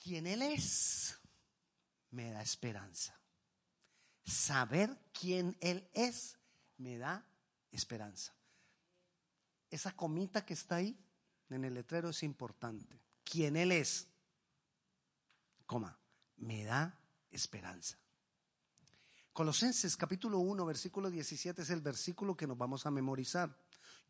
quién Él es me da esperanza. Saber quién Él es me da esperanza. Esa comita que está ahí en el letrero es importante. Quién Él es, coma, me da esperanza. Colosenses capítulo 1, versículo 17 es el versículo que nos vamos a memorizar.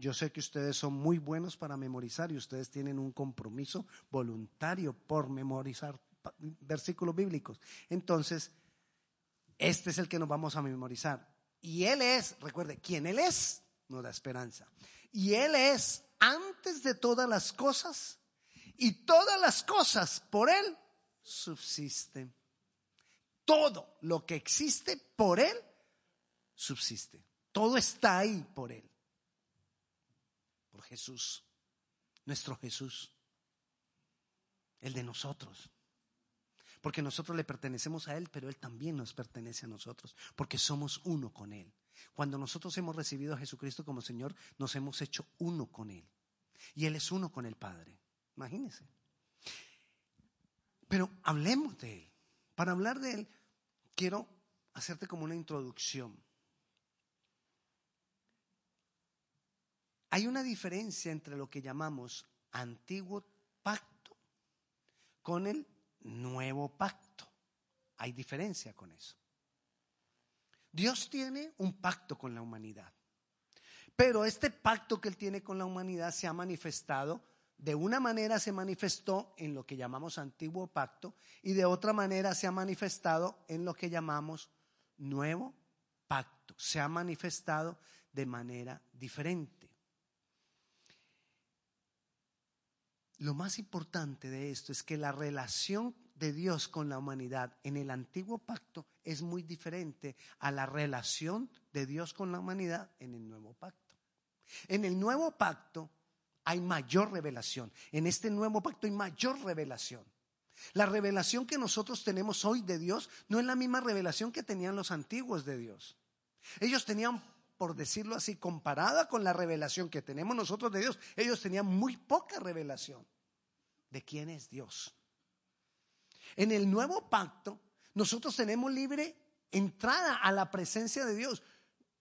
Yo sé que ustedes son muy buenos para memorizar y ustedes tienen un compromiso voluntario por memorizar versículos bíblicos. Entonces, este es el que nos vamos a memorizar. Y Él es, recuerde, quien Él es, nos da esperanza. Y Él es antes de todas las cosas y todas las cosas por Él subsisten. Todo lo que existe por Él subsiste. Todo está ahí por Él. Por Jesús. Nuestro Jesús. El de nosotros. Porque nosotros le pertenecemos a Él, pero Él también nos pertenece a nosotros. Porque somos uno con Él. Cuando nosotros hemos recibido a Jesucristo como Señor, nos hemos hecho uno con Él. Y Él es uno con el Padre. Imagínense. Pero hablemos de Él. Para hablar de Él, quiero hacerte como una introducción. Hay una diferencia entre lo que llamamos antiguo pacto con el nuevo pacto. Hay diferencia con eso. Dios tiene un pacto con la humanidad. Pero este pacto que Él tiene con la humanidad se ha manifestado, de una manera se manifestó en lo que llamamos antiguo pacto y de otra manera se ha manifestado en lo que llamamos nuevo pacto. Se ha manifestado de manera diferente. Lo más importante de esto es que la relación de Dios con la humanidad en el antiguo pacto es muy diferente a la relación de Dios con la humanidad en el nuevo pacto. En el nuevo pacto hay mayor revelación. En este nuevo pacto hay mayor revelación. La revelación que nosotros tenemos hoy de Dios no es la misma revelación que tenían los antiguos de Dios. Ellos tenían, por decirlo así, comparada con la revelación que tenemos nosotros de Dios, ellos tenían muy poca revelación de quién es Dios. En el nuevo pacto, nosotros tenemos libre entrada a la presencia de Dios.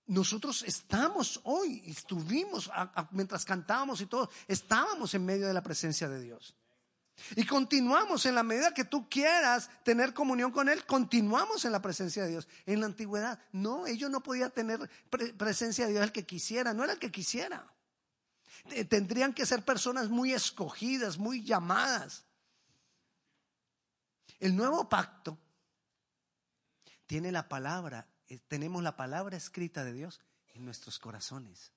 Nosotros estamos hoy, estuvimos mientras cantábamos y todo, estábamos en medio de la presencia de Dios. Y continuamos en la medida que tú quieras tener comunión con Él, continuamos en la presencia de Dios. En la antigüedad, no, ellos no podían tener presencia de Dios el que quisiera, no era el que quisiera. Tendrían que ser personas muy escogidas, muy llamadas. El nuevo pacto tiene la palabra, eh, tenemos la palabra escrita de Dios en nuestros corazones.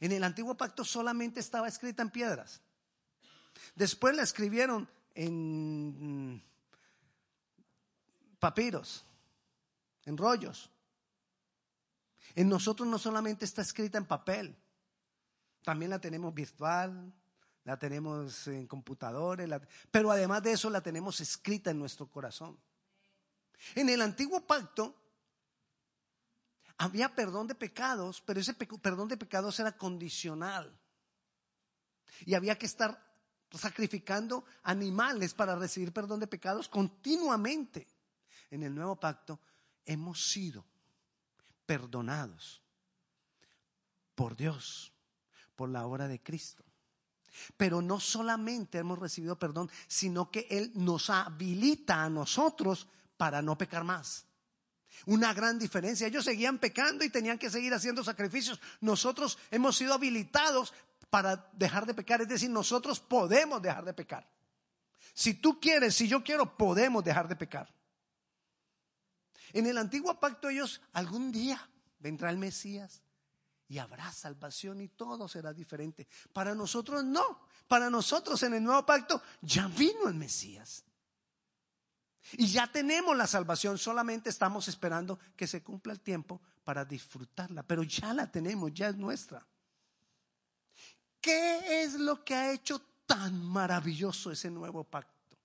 En el antiguo pacto solamente estaba escrita en piedras. Después la escribieron en papiros, en rollos. En nosotros no solamente está escrita en papel, también la tenemos virtual, la tenemos en computadores, pero además de eso la tenemos escrita en nuestro corazón. En el antiguo pacto había perdón de pecados, pero ese perdón de pecados era condicional. Y había que estar sacrificando animales para recibir perdón de pecados continuamente. En el nuevo pacto hemos sido perdonados por Dios por la obra de Cristo. Pero no solamente hemos recibido perdón, sino que Él nos habilita a nosotros para no pecar más. Una gran diferencia. Ellos seguían pecando y tenían que seguir haciendo sacrificios. Nosotros hemos sido habilitados para dejar de pecar. Es decir, nosotros podemos dejar de pecar. Si tú quieres, si yo quiero, podemos dejar de pecar. En el antiguo pacto ellos algún día vendrá el Mesías, y habrá salvación y todo será diferente. Para nosotros no. Para nosotros en el nuevo pacto ya vino el Mesías. Y ya tenemos la salvación, solamente estamos esperando que se cumpla el tiempo para disfrutarla, pero ya la tenemos, ya es nuestra. ¿Qué es lo que ha hecho tan maravilloso ese nuevo pacto?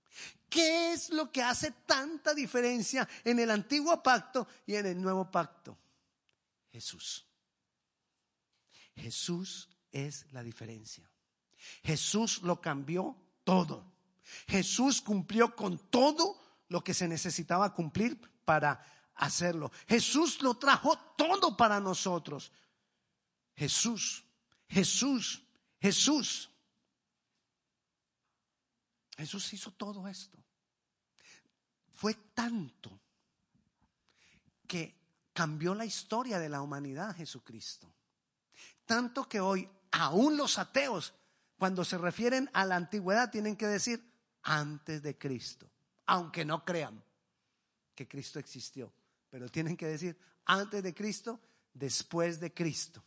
¿Qué es lo que hace tanta diferencia en el antiguo pacto y en el nuevo pacto? Jesús. Jesús es la diferencia. Jesús lo cambió todo. Jesús cumplió con todo lo que se necesitaba cumplir para hacerlo. Jesús lo trajo todo para nosotros. Jesús, Jesús, Jesús. Jesús hizo todo esto. Fue tanto que cambió la historia de la humanidad Jesucristo. Tanto que hoy aún los ateos, cuando se refieren a la antigüedad, tienen que decir antes de Cristo, aunque no crean que Cristo existió, pero tienen que decir antes de Cristo, después de Cristo.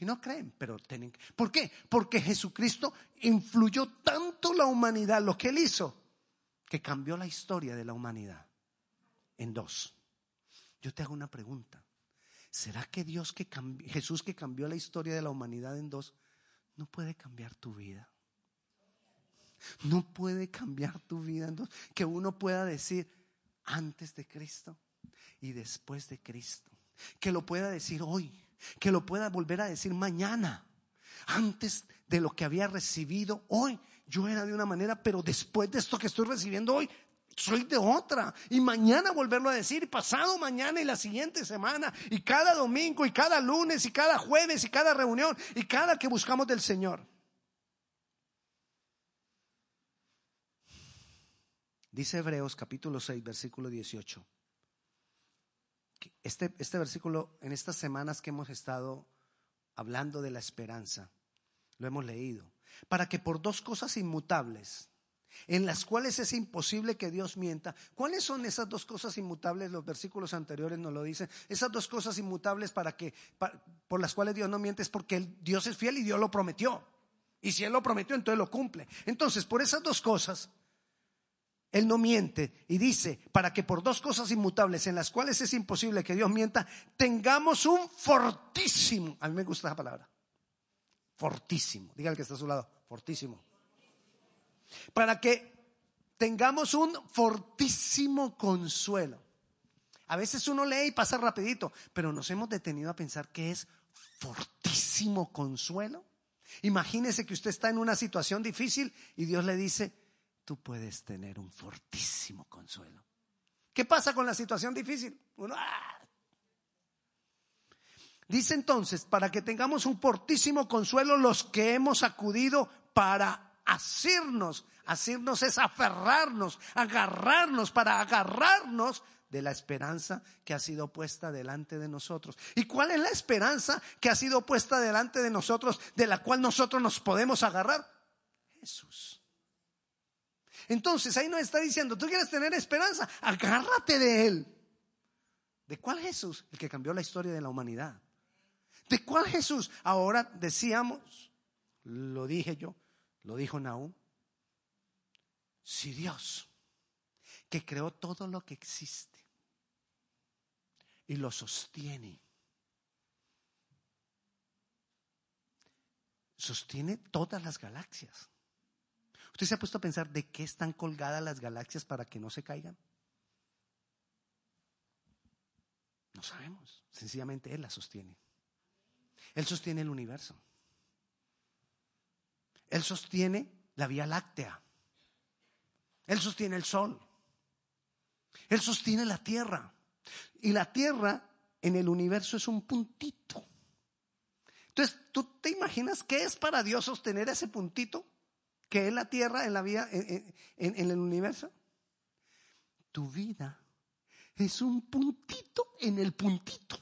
Y no creen, pero tienen. ¿Por qué? Porque Jesucristo influyó tanto la humanidad, lo que él hizo, que cambió la historia de la humanidad en dos. Yo te hago una pregunta. ¿Será que Dios que Jesús que cambió la historia de la humanidad en dos, no puede cambiar tu vida? No puede cambiar tu vida en dos. Que uno pueda decir antes de Cristo y después de Cristo. Que lo pueda decir hoy. Que lo pueda volver a decir mañana. Antes de lo que había recibido hoy. Yo era de una manera, pero después de esto que estoy recibiendo hoy, soy de otra. Y mañana volverlo a decir, pasado mañana y la siguiente semana, y cada domingo, y cada lunes, y cada jueves, y cada reunión, y cada que buscamos del Señor. Dice Hebreos capítulo 6, versículo 18. Este, este versículo, en estas semanas que hemos estado hablando de la esperanza, lo hemos leído. Para que por dos cosas inmutables, en las cuales es imposible que Dios mienta. ¿Cuáles son esas dos cosas inmutables? Los versículos anteriores nos lo dicen. Esas dos cosas inmutables para que, por las cuales Dios no miente es porque Dios es fiel y Dios lo prometió. Y si Él lo prometió, entonces lo cumple. Entonces, por esas dos cosas, Él no miente y dice, para que por dos cosas inmutables en las cuales es imposible que Dios mienta, tengamos un fortísimo, a mí me gusta esa palabra, fortísimo, diga el que está a su lado, fortísimo para que tengamos un fortísimo consuelo. A veces uno lee y pasa rapidito, pero nos hemos detenido a pensar que es fortísimo consuelo. Imagínese que usted está en una situación difícil y Dios le dice, tú puedes tener un fortísimo consuelo. ¿Qué pasa con la situación difícil? ¡ah! Dice entonces, para que tengamos un fortísimo consuelo los que hemos acudido para asirnos. Asirnos es aferrarnos, agarrarnos, para agarrarnos de la esperanza que ha sido puesta delante de nosotros. ¿Y cuál es la esperanza que ha sido puesta delante de nosotros, de la cual nosotros nos podemos agarrar? Jesús. Entonces ahí nos está diciendo, tú quieres tener esperanza, agárrate de Él. ¿De cuál Jesús? El que cambió la historia de la humanidad. ¿De cuál Jesús? Ahora decíamos, lo dije yo, lo dijo Nahum. Si Dios, que creó todo lo que existe y lo sostiene, sostiene todas las galaxias. ¿Usted se ha puesto a pensar de qué están colgadas las galaxias para que no se caigan? No sabemos. Sencillamente Él las sostiene. Él sostiene el universo. Él sostiene la Vía Láctea. Él sostiene el Sol. Él sostiene la Tierra. Y la Tierra en el universo es un puntito. Entonces, ¿tú te imaginas qué es para Dios sostener ese puntito? Que es la Tierra en la vida, en, en el universo? Tu vida es un puntito en el puntito.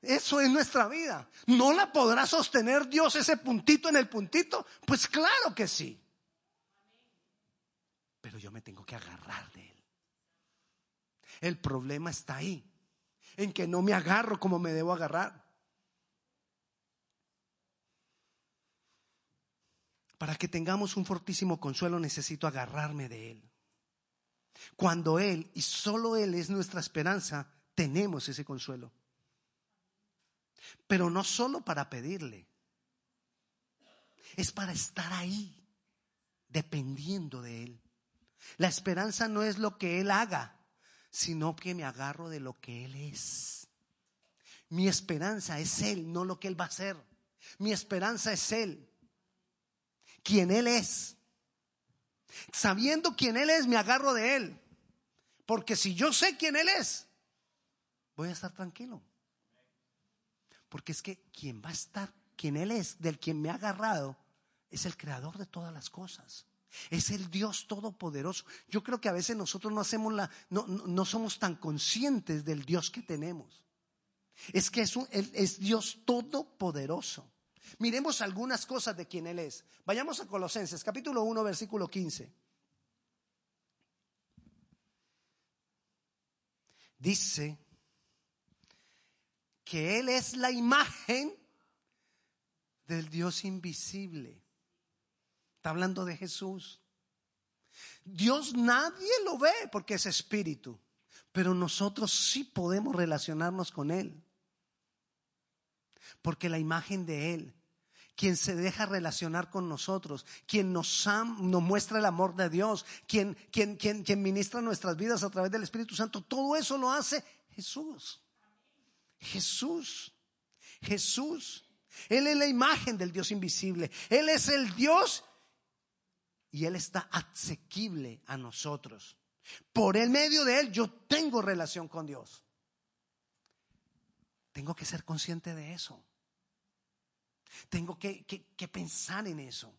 Eso es nuestra vida. ¿No la podrá sostener Dios ese puntito en el puntito? Pues claro que sí. Pero yo me tengo que agarrar de Él. El problema está ahí, en que no me agarro como me debo agarrar. Para que tengamos un fortísimo consuelo necesito agarrarme de Él. Cuando Él y solo Él es nuestra esperanza, tenemos ese consuelo. Pero no solo para pedirle, es para estar ahí, dependiendo de Él. La esperanza no es lo que Él haga, sino que me agarro de lo que Él es. Mi esperanza es Él, no lo que Él va a hacer. Mi esperanza es Él. Quién Él es. Sabiendo quién Él es, me agarro de Él. Porque si yo sé quién Él es, voy a estar tranquilo. Porque es que quien va a estar, quien Él es, del quien me ha agarrado, es el creador de todas las cosas. Es el Dios todopoderoso. Yo creo que a veces nosotros no hacemos la, no, no, somos tan conscientes del Dios que tenemos. Es que es, un, es Dios todopoderoso. Miremos algunas cosas de quien Él es. Vayamos a Colosenses, capítulo 1, versículo 15. Dice que Él es la imagen del Dios invisible. Está hablando de Jesús. Dios nadie lo ve porque es espíritu, pero nosotros sí podemos relacionarnos con Él. Porque la imagen de Él, quien se deja relacionar con nosotros, quien nos, muestra el amor de Dios, quien, quien, quien, quien ministra nuestras vidas a través del Espíritu Santo, todo eso lo hace Jesús. Jesús. Jesús. Él es la imagen del Dios invisible. Él es el Dios y Él está asequible a nosotros. Por el medio de Él yo tengo relación con Dios. Tengo que ser consciente de eso. Tengo que, que pensar en eso.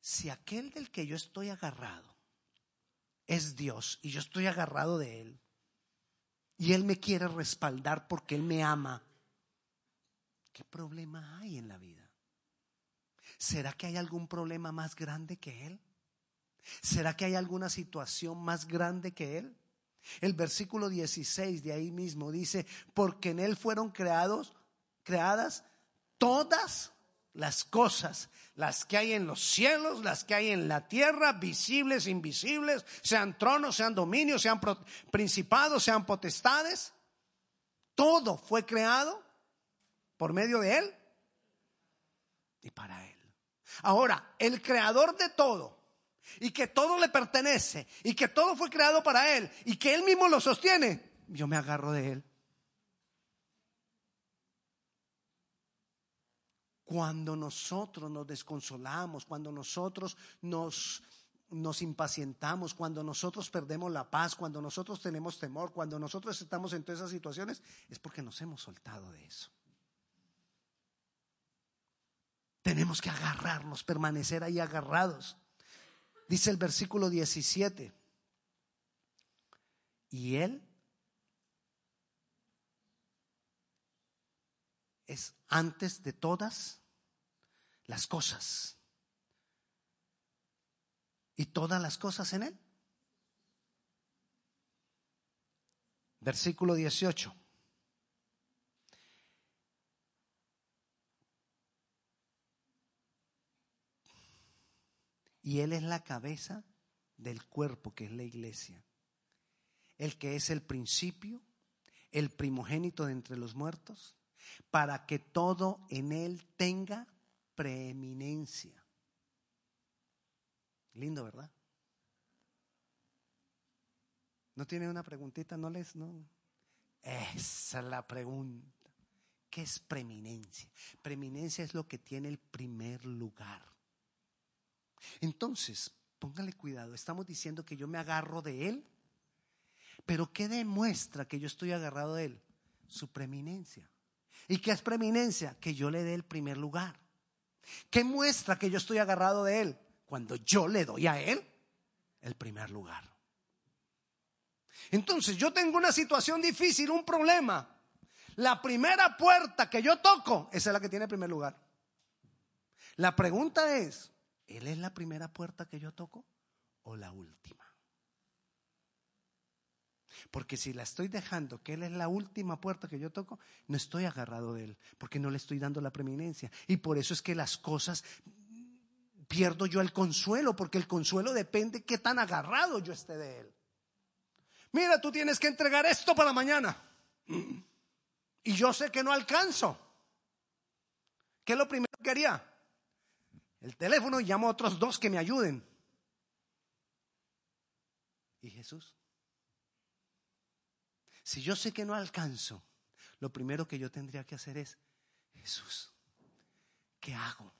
Si aquel del que yo estoy agarrado es Dios y yo estoy agarrado de Él y Él me quiere respaldar porque Él me ama, ¿qué problema hay en la vida? ¿Será que hay algún problema más grande que Él? ¿Será que hay alguna situación más grande que Él? El versículo 16 de ahí mismo dice, porque en Él fueron creados, creadas todas las cosas, las que hay en los cielos, las que hay en la tierra, visibles, invisibles, sean tronos, sean dominios, sean principados, sean potestades. Todo fue creado por medio de Él y para Él. Ahora, el creador de todo, y que todo le pertenece, y que todo fue creado para Él, y que Él mismo lo sostiene, yo me agarro de Él. Cuando nosotros nos desconsolamos, cuando nosotros nos, nos impacientamos, cuando nosotros perdemos la paz, cuando nosotros tenemos temor, cuando nosotros estamos en todas esas situaciones, es porque nos hemos soltado de eso. Tenemos que agarrarnos, permanecer ahí agarrados. Dice el versículo 17. Y Él es antes de todas las cosas. ¿Y todas las cosas en Él? Versículo 18. Y Él es la cabeza del cuerpo que es la iglesia. El que es el principio, el primogénito de entre los muertos, para que todo en Él tenga preeminencia. Lindo, ¿verdad? ¿No tiene una preguntita? ¿No les? No. Esa es la pregunta. ¿Qué es preeminencia? Preeminencia es lo que tiene el primer lugar. Entonces, póngale cuidado, estamos diciendo que yo me agarro de Él, pero ¿qué demuestra que yo estoy agarrado de Él? Su preeminencia. ¿Y qué es preeminencia? Que yo le dé el primer lugar. ¿Qué muestra que yo estoy agarrado de Él? Cuando yo le doy a Él el primer lugar. Entonces, yo tengo una situación difícil, un problema. La primera puerta que yo toco, es la que tiene el primer lugar. La pregunta es, ¿Él es la primera puerta que yo toco o la última? Porque si la estoy dejando, que Él es la última puerta que yo toco, no estoy agarrado de Él, porque no le estoy dando la preeminencia. Y por eso es que las cosas pierdo yo el consuelo, porque el consuelo depende qué tan agarrado yo esté de Él. Mira, tú tienes que entregar esto para mañana. Y yo sé que no alcanzo. ¿Qué es lo primero que haría? el teléfono y llamo a otros dos que me ayuden. ¿Y Jesús? Si yo sé que no alcanzo, lo primero que yo tendría que hacer es, Jesús, ¿qué hago?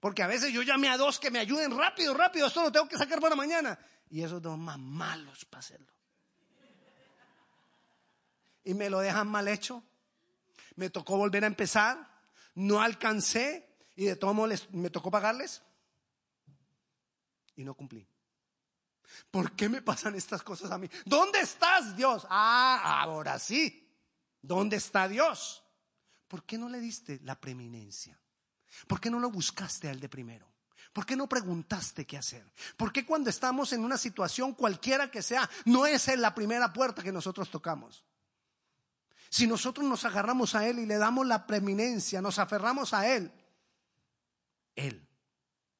Porque a veces yo llamé a dos que me ayuden rápido, rápido, esto lo tengo que sacar para mañana. Y esos dos más malos para hacerlo. Y me lo dejan mal hecho. Me tocó volver a empezar. No alcancé. Y de todo modo me tocó pagarles. Y no cumplí. ¿Por qué me pasan estas cosas a mí? ¿Dónde estás, Dios? Ah, ahora sí. ¿Dónde está Dios? ¿Por qué no le diste la preeminencia? ¿Por qué no lo buscaste al de primero? ¿Por qué no preguntaste qué hacer? ¿Por qué cuando estamos en una situación cualquiera que sea, no es en la primera puerta que nosotros tocamos? Si nosotros nos agarramos a Él y le damos la preeminencia, nos aferramos a Él, Él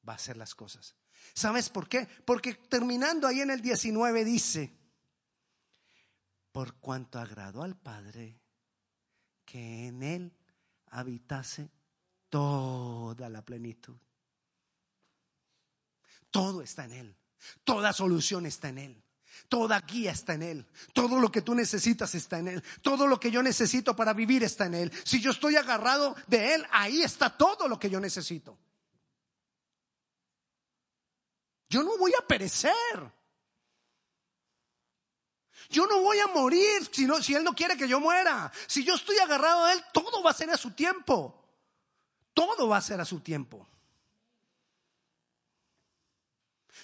va a hacer las cosas. ¿Sabes por qué? Porque terminando ahí en el 19 dice, por cuanto agradó al Padre que en Él habitase toda la plenitud. Todo está en Él. Toda solución está en Él. Toda guía está en Él. Todo lo que tú necesitas está en Él. Todo lo que yo necesito para vivir está en Él. Si yo estoy agarrado de Él, ahí está todo lo que yo necesito. Yo no voy a perecer. Yo no voy a morir si, si Él no quiere que yo muera. Si yo estoy agarrado a Él, todo va a ser a su tiempo. Todo va a ser a su tiempo.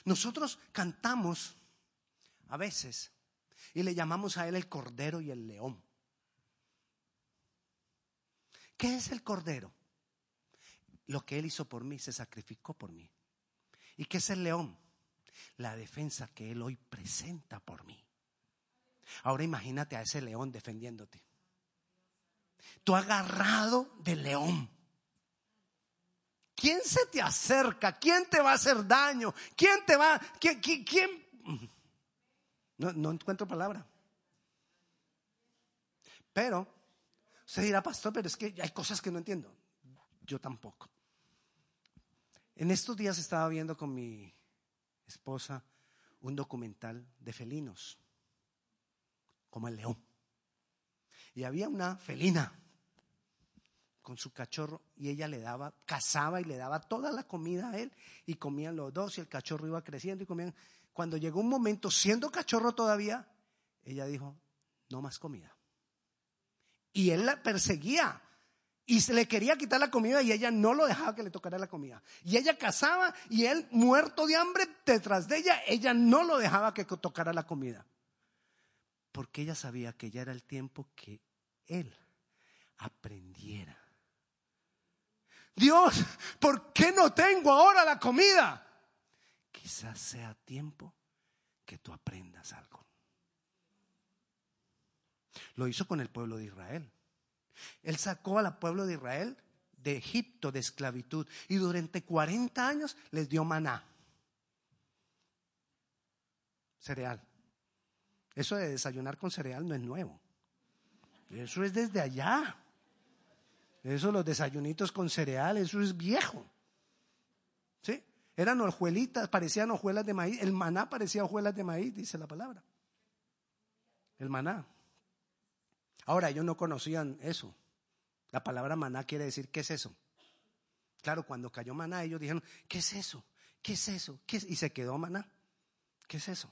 Nosotros cantamos a veces y le llamamos a Él el Cordero y el León. ¿Qué es el Cordero? Lo que Él hizo por mí, se sacrificó por mí. ¿Y qué es el león? La defensa que Él hoy presenta por mí. Ahora imagínate a ese león defendiéndote. Tú agarrado del león. ¿Quién se te acerca? ¿Quién te va a hacer daño? ¿Quién te va? ¿Quién? quién, No, no encuentro palabra. Pero, se dirá, pastor, pero es que hay cosas que no entiendo. Yo tampoco. En estos días estaba viendo con mi esposa un documental de felinos, como el león. Y había una felina con su cachorro y ella le daba, cazaba y le daba toda la comida a él y comían los dos y el cachorro iba creciendo y comían. Cuando llegó un momento, siendo cachorro todavía, ella dijo, no más comida. Y él la perseguía y se le quería quitar la comida y ella no lo dejaba que le tocara la comida. Y ella cazaba y él muerto de hambre detrás de ella, ella no lo dejaba que tocara la comida. Porque ella sabía que ya era el tiempo que él aprendiera. Dios, ¿por qué no tengo ahora la comida? Quizás sea tiempo que tú aprendas algo. Lo hizo con el pueblo de Israel. Él sacó al pueblo de Israel de Egipto de esclavitud y durante 40 años les dio maná. Cereal. Eso de desayunar con cereal no es nuevo. Eso es desde allá. Eso, los desayunitos con cereal, eso es viejo. ¿Sí? Eran hojuelitas, parecían hojuelas de maíz. El maná parecía hojuelas de maíz, dice la palabra. El maná. Ahora, ellos no conocían eso. La palabra maná quiere decir, ¿qué es eso? Claro, cuando cayó maná, ellos dijeron, ¿qué es eso? ¿Qué es eso? ¿Qué Y se quedó maná. ¿Qué es eso?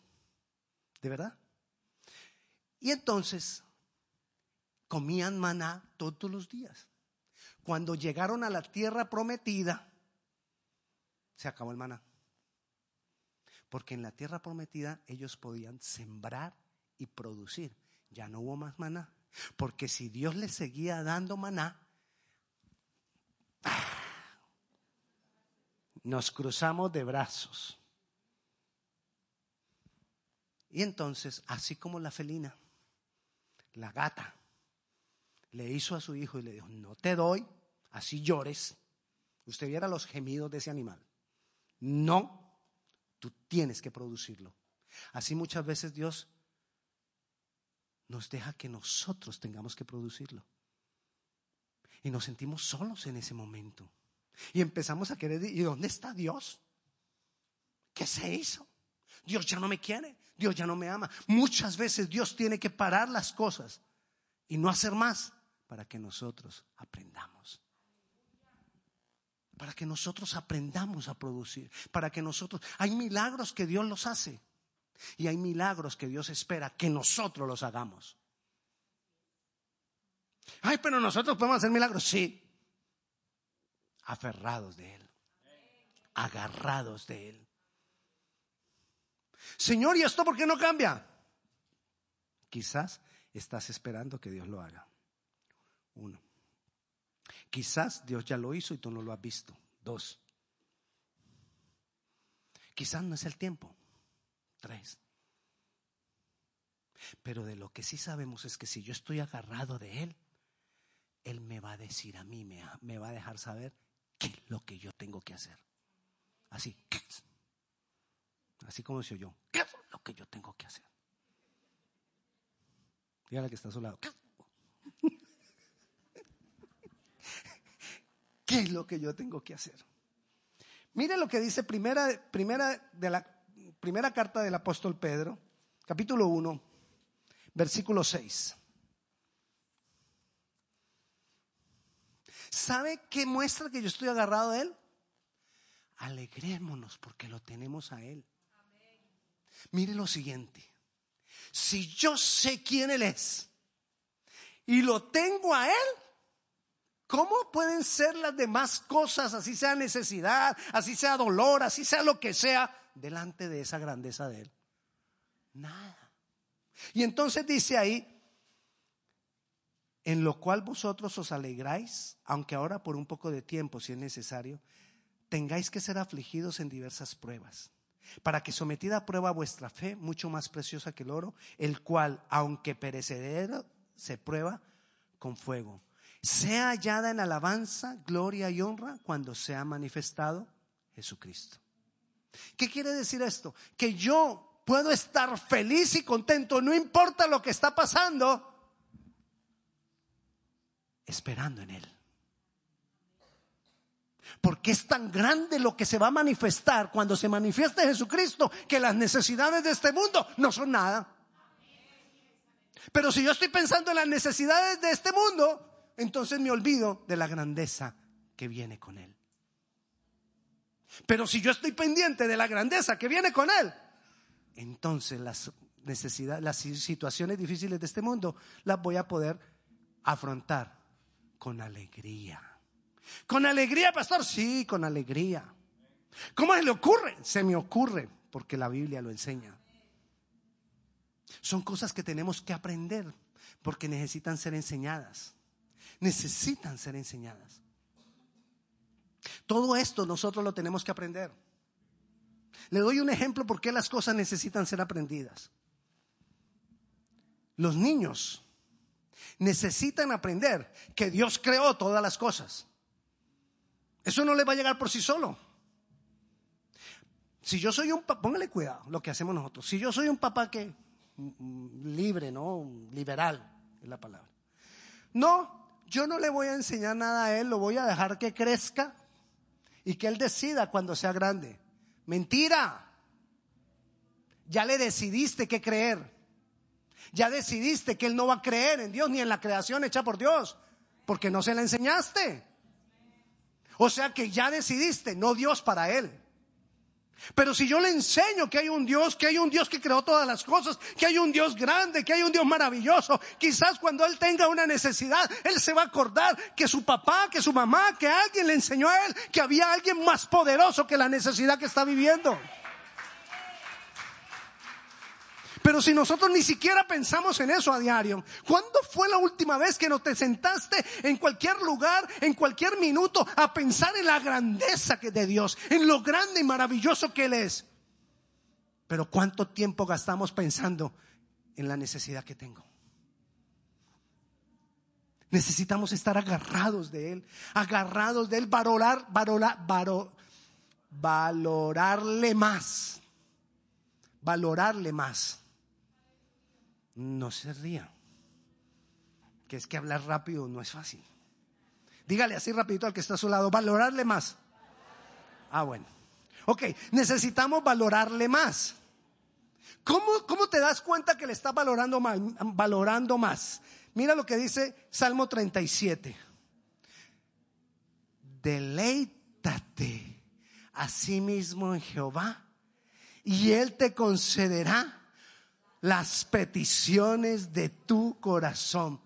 ¿De verdad? Y entonces comían maná todos los días. Cuando llegaron a la tierra prometida, se acabó el maná. Porque en la tierra prometida ellos podían sembrar y producir. Ya no hubo más maná. Porque si Dios les seguía dando maná, nos cruzamos de brazos. Y entonces, así como la felina, la gata, le hizo a su hijo y le dijo, no te doy, así llores. Usted viera los gemidos de ese animal. No, tú tienes que producirlo. Así muchas veces Dios nos deja que nosotros tengamos que producirlo. Y nos sentimos solos en ese momento. Y empezamos a querer, ¿y dónde está Dios? ¿Qué se hizo? Dios ya no me quiere, Dios ya no me ama. Muchas veces Dios tiene que parar las cosas y no hacer más para que nosotros aprendamos. para que nosotros aprendamos a producir, para que nosotros... Hay milagros que Dios los hace y hay milagros que Dios espera que nosotros los hagamos. Ay, pero nosotros podemos hacer milagros, sí, aferrados de Él, agarrados de Él. Señor, ¿y esto por qué no cambia? Quizás estás esperando que Dios lo haga. Uno. Quizás Dios ya lo hizo y tú no lo has visto. Dos. Quizás no es el tiempo. Tres. Pero de lo que sí sabemos es que si yo estoy agarrado de Él, Él me va a decir a mí, me, va a dejar saber qué es lo que yo tengo que hacer. Así, Así como decía yo, ¿qué es lo que yo tengo que hacer? Dígale que está a su lado. ¿Qué es lo que yo tengo que hacer? Mire lo que dice primera, primera, de la, primera carta del apóstol Pedro, capítulo 1, versículo 6. ¿Sabe qué muestra que yo estoy agarrado a Él? Alegrémonos porque lo tenemos a Él. Mire lo siguiente. Si yo sé quién Él es y lo tengo a Él, ¿Cómo pueden ser las demás cosas, así sea necesidad, así sea dolor, así sea lo que sea, delante de esa grandeza de Él? Nada. Y entonces dice ahí, en lo cual vosotros os alegráis, aunque ahora por un poco de tiempo, si es necesario, tengáis que ser afligidos en diversas pruebas, para que sometida a prueba vuestra fe, mucho más preciosa que el oro, el cual, aunque perecedero, se prueba con fuego sea hallada en alabanza, gloria y honra cuando sea manifestado Jesucristo. ¿Qué quiere decir esto? Que yo puedo estar feliz y contento, no importa lo que está pasando, esperando en Él. Porque es tan grande lo que se va a manifestar cuando se manifieste Jesucristo que las necesidades de este mundo no son nada. Pero si yo estoy pensando en las necesidades de este mundo, entonces me olvido de la grandeza que viene con Él. Pero si yo estoy pendiente de la grandeza que viene con Él, entonces las necesidades, las situaciones difíciles de este mundo las voy a poder afrontar con alegría. ¿Con alegría, pastor? Sí, con alegría. ¿Cómo se le ocurre? Se me ocurre porque la Biblia lo enseña. Son cosas que tenemos que aprender porque necesitan ser enseñadas necesitan ser enseñadas. Todo esto nosotros lo tenemos que aprender. Le doy un ejemplo por qué las cosas necesitan ser aprendidas. Los niños necesitan aprender que Dios creó todas las cosas. Eso no les va a llegar por sí solo. Si yo soy un papá, póngale cuidado lo que hacemos nosotros. Si yo soy un papá que mm, mm, libre, ¿no? Liberal es la palabra. No, yo no le voy a enseñar nada a él, lo voy a dejar que crezca y que él decida cuando sea grande. Mentira. Ya le decidiste qué creer. Ya decidiste que él no va a creer en Dios ni en la creación hecha por Dios, porque no se la enseñaste. O sea que ya decidiste, no Dios para él. Pero si yo le enseño que hay un Dios, que hay un Dios que creó todas las cosas, que hay un Dios grande, que hay un Dios maravilloso, quizás cuando Él tenga una necesidad, Él se va a acordar que su papá, que su mamá, que alguien le enseñó a Él, que había alguien más poderoso que la necesidad que está viviendo. Pero si nosotros ni siquiera pensamos en eso a diario, ¿cuándo fue la última vez que no te sentaste en cualquier lugar, en cualquier minuto, a pensar en la grandeza que de Dios, en lo grande y maravilloso que Él es? Pero ¿cuánto tiempo gastamos pensando en la necesidad que tengo? Necesitamos estar agarrados de Él, agarrados de Él, valorar, valorar, valorarle más, valorarle más. No se ría. Que es que hablar rápido no es fácil. Dígale así rapidito al que está a su lado, valorarle más. Ah, bueno. Ok, necesitamos valorarle más. ¿Cómo, ¿Cómo, te das cuenta que le estás valorando valorando más? Mira lo que dice Salmo 37. Deleite deleítate a sí mismo en Jehová y Él te concederá las peticiones de tu corazón.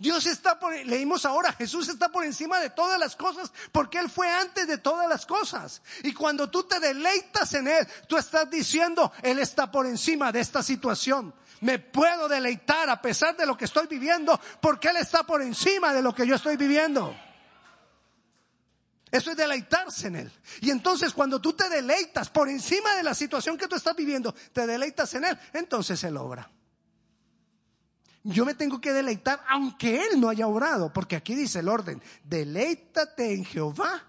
Dios está por, leímos ahora, Jesús está por encima de todas las cosas porque Él fue antes de todas las cosas. Y cuando tú te deleitas en Él, tú estás diciendo, Él está por encima de esta situación. Me puedo deleitar a pesar de lo que estoy viviendo porque Él está por encima de lo que yo estoy viviendo. Eso es deleitarse en Él. Y entonces cuando tú te deleitas por encima de la situación que tú estás viviendo, te deleitas en Él, entonces Él obra yo me tengo que deleitar aunque Él no haya obrado, porque aquí dice el orden, deleítate en Jehová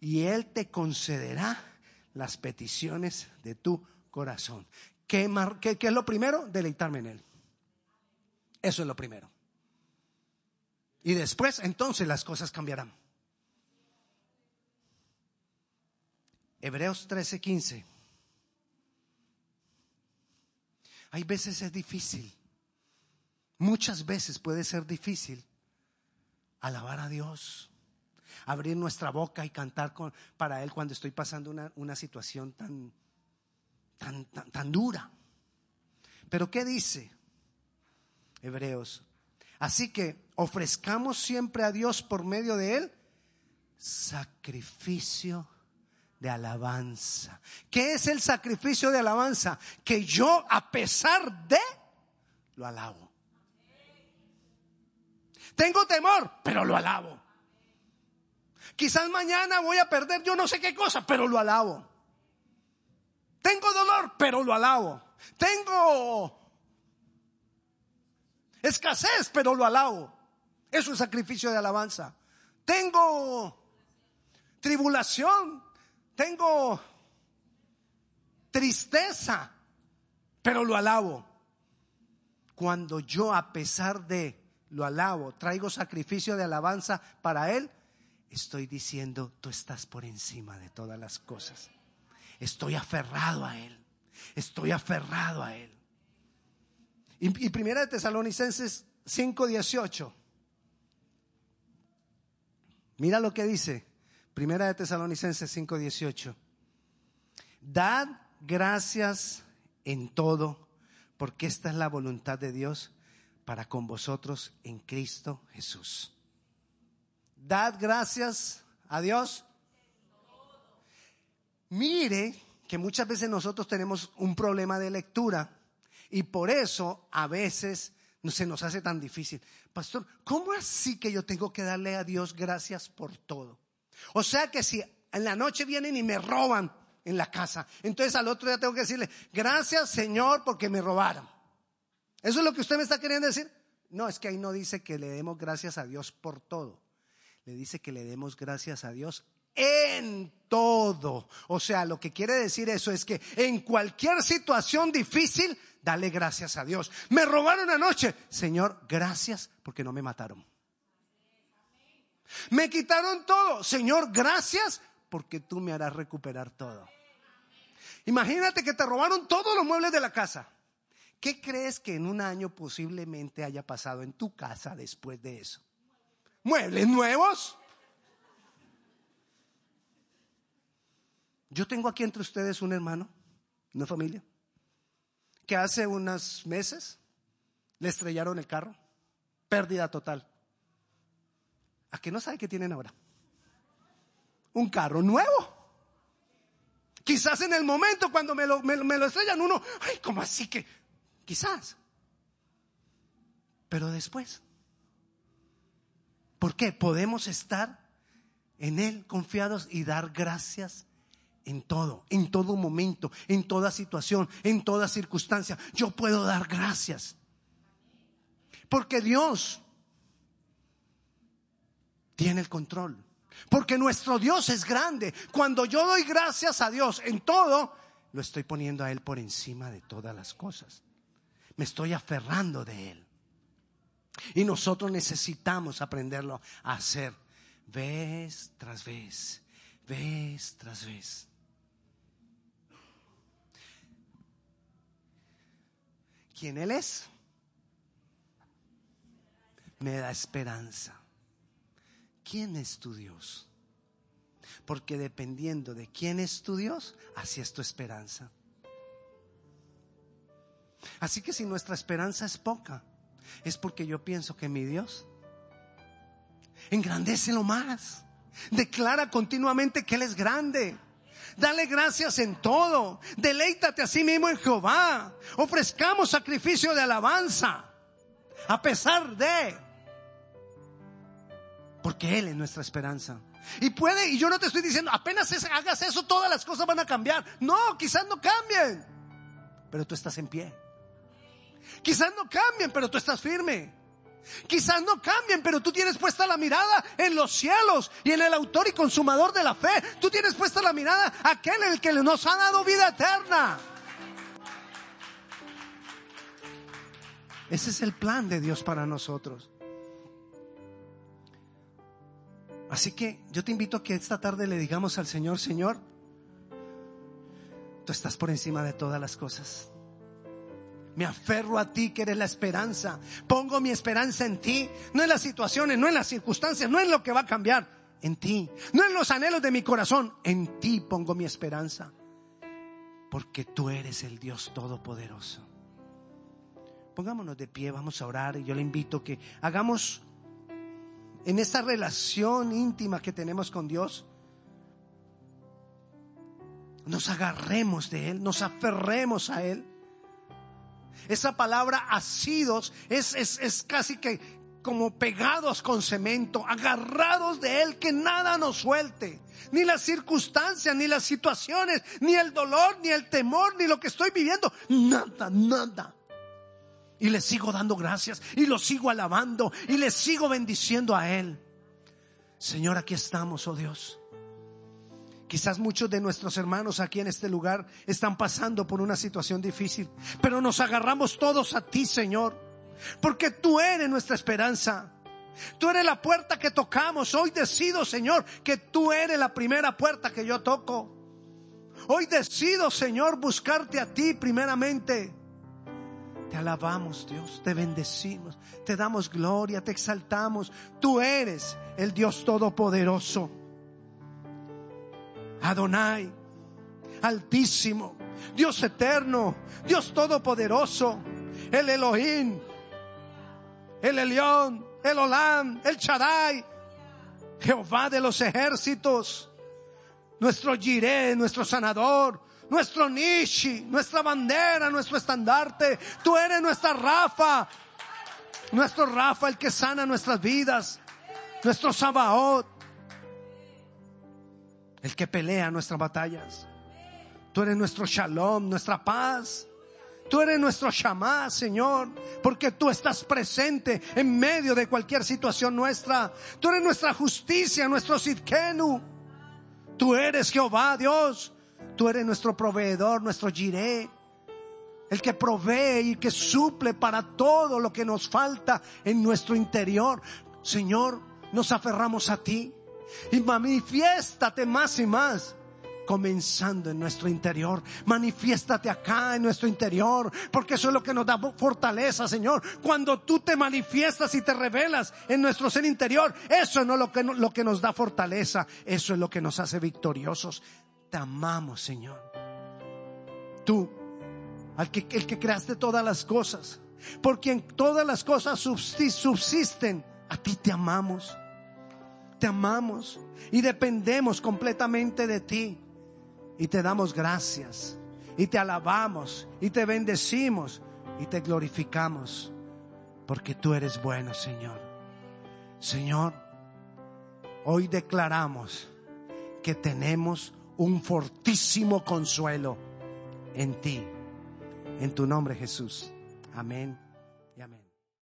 y Él te concederá las peticiones de tu corazón. ¿Qué, es lo primero? Deleitarme en Él. Eso es lo primero. Y después, entonces, las cosas cambiarán. Hebreos 13:15. Hay veces es difícil Muchas veces puede ser difícil alabar a Dios, abrir nuestra boca y cantar con, para Él cuando estoy pasando una, situación tan, tan, tan, tan dura. Pero ¿qué dice Hebreos? Así que ofrezcamos siempre a Dios por medio de Él sacrificio de alabanza. ¿Qué es el sacrificio de alabanza? Que yo a pesar de lo alabo. Tengo temor, pero lo alabo. Quizás mañana voy a perder yo no sé qué cosa, pero lo alabo. Tengo dolor, pero lo alabo. Tengo escasez, pero lo alabo. Es un sacrificio de alabanza. Tengo tribulación, tengo tristeza, pero lo alabo. Cuando yo a pesar de lo alabo, traigo sacrificio de alabanza para Él, estoy diciendo, tú estás por encima de todas las cosas. Estoy aferrado a Él. Estoy aferrado a Él. Y, primera de Tesalonicenses 5:18. Mira lo que dice. Primera de Tesalonicenses 5:18. Dad gracias en todo, porque esta es la voluntad de Dios para con vosotros en Cristo Jesús. Dad gracias a Dios. Mire que muchas veces nosotros tenemos un problema de lectura y por eso a veces se nos hace tan difícil. Pastor, ¿cómo así que yo tengo que darle a Dios gracias por todo? O sea que si en la noche vienen y me roban en la casa, entonces al otro día tengo que decirle, gracias Señor porque me robaron. ¿Eso es lo que usted me está queriendo decir? No, es que ahí no dice que le demos gracias a Dios por todo. Le dice que le demos gracias a Dios en todo. O sea, lo que quiere decir eso es que en cualquier situación difícil, dale gracias a Dios. Me robaron anoche. Señor, gracias porque no me mataron. Me quitaron todo. Señor, gracias porque tú me harás recuperar todo. Imagínate que te robaron todos los muebles de la casa. ¿Qué crees que en un año posiblemente haya pasado en tu casa después de eso? ¿Muebles nuevos? Yo tengo aquí entre ustedes un hermano, una familia, que hace unos meses le estrellaron el carro, pérdida total. ¿A qué no sabe qué tienen ahora? Un carro nuevo. Quizás en el momento cuando me lo, me lo estrellan uno, ay, ¿cómo así que Quizás. Pero después. ¿Por qué? Podemos estar en Él confiados y dar gracias en todo, en todo momento, en toda situación, en toda circunstancia. Yo puedo dar gracias. Porque Dios tiene el control. Porque nuestro Dios es grande. Cuando yo doy gracias a Dios en todo, lo estoy poniendo a Él por encima de todas las cosas me estoy aferrando de Él. Y nosotros necesitamos aprenderlo a hacer vez tras vez, vez tras vez. ¿Quién Él es? Me da esperanza. ¿Quién es tu Dios? Porque dependiendo de quién es tu Dios, así es tu esperanza. Así que si nuestra esperanza es poca, es porque yo pienso que mi Dios engrandece lo más. Declara continuamente que Él es grande. Dale gracias en todo. Deleítate a sí mismo en Jehová. Ofrezcamos sacrificio de alabanza. A pesar de. Porque Él es nuestra esperanza. Y puede, y yo no te estoy diciendo, apenas hagas eso, todas las cosas van a cambiar. No, quizás no cambien. Pero tú estás en pie. Quizás no cambien, pero tú estás firme. Quizás no cambien, pero tú tienes puesta la mirada en los cielos y en el autor y consumador de la fe. Tú tienes puesta la mirada aquel el que nos ha dado vida eterna. Ese es el plan de Dios para nosotros. Así que yo te invito a que esta tarde le digamos al Señor, Señor, tú estás por encima de todas las cosas. Me aferro a ti que eres la esperanza. Pongo mi esperanza en ti. No en las situaciones, no en las circunstancias, no en lo que va a cambiar. En ti. No en los anhelos de mi corazón. En ti pongo mi esperanza. Porque tú eres el Dios Todopoderoso. Pongámonos de pie, vamos a orar y yo le invito que hagamos en esa relación íntima que tenemos con Dios, nos agarremos de Él, nos aferremos a Él. Esa palabra asidos es, es, es casi que como pegados con cemento, agarrados de Él, que nada nos suelte. Ni las circunstancias, ni las situaciones, ni el dolor, ni el temor, ni lo que estoy viviendo. Nada, nada. Y le sigo dando gracias y lo sigo alabando y le sigo bendiciendo a Él. Señor, aquí estamos, oh Dios. Quizás muchos de nuestros hermanos aquí en este lugar están pasando por una situación difícil, pero nos agarramos todos a ti, Señor, porque tú eres nuestra esperanza. Tú eres la puerta que tocamos. Hoy decido, Señor, que tú eres la primera puerta que yo toco. Hoy decido, Señor, buscarte a ti primeramente. Te alabamos, Dios, te bendecimos, te damos gloria, te exaltamos. Tú eres el Dios Todopoderoso. Adonai, Altísimo, Dios eterno, Dios todopoderoso, el Elohim, el Elión, el Olam, el Shaddai, Jehová de los ejércitos, nuestro Jireh, nuestro sanador, nuestro Nishi, nuestra bandera, nuestro estandarte. Tú eres nuestra Rafa, nuestro Rafa, el que sana nuestras vidas, nuestro Sabaoth el que pelea nuestras batallas. Tú eres nuestro shalom, nuestra paz. Tú eres nuestro Shamá, Señor, porque tú estás presente en medio de cualquier situación nuestra. Tú eres nuestra justicia, nuestro Sidkenu. Tú eres Jehová, Dios. Tú eres nuestro proveedor, nuestro Jireh. El que provee y que suple para todo lo que nos falta en nuestro interior. Señor, nos aferramos a ti y manifiéstate más y más comenzando en nuestro interior. Manifiéstate acá en nuestro interior, porque eso es lo que nos da fortaleza, Señor. Cuando tú te manifiestas y te revelas en nuestro ser interior, eso no es lo que, lo que nos da fortaleza, eso es lo que nos hace victoriosos. Te amamos, Señor. Tú, al que, el que creaste todas las cosas, por quien todas las cosas subsisten, a ti te amamos te amamos y dependemos completamente de ti. Y te damos gracias. Y te alabamos. Y te bendecimos. Y te glorificamos. Porque tú eres bueno, Señor. Señor, hoy declaramos que tenemos un fortísimo consuelo en ti. En tu nombre, Jesús. Amén.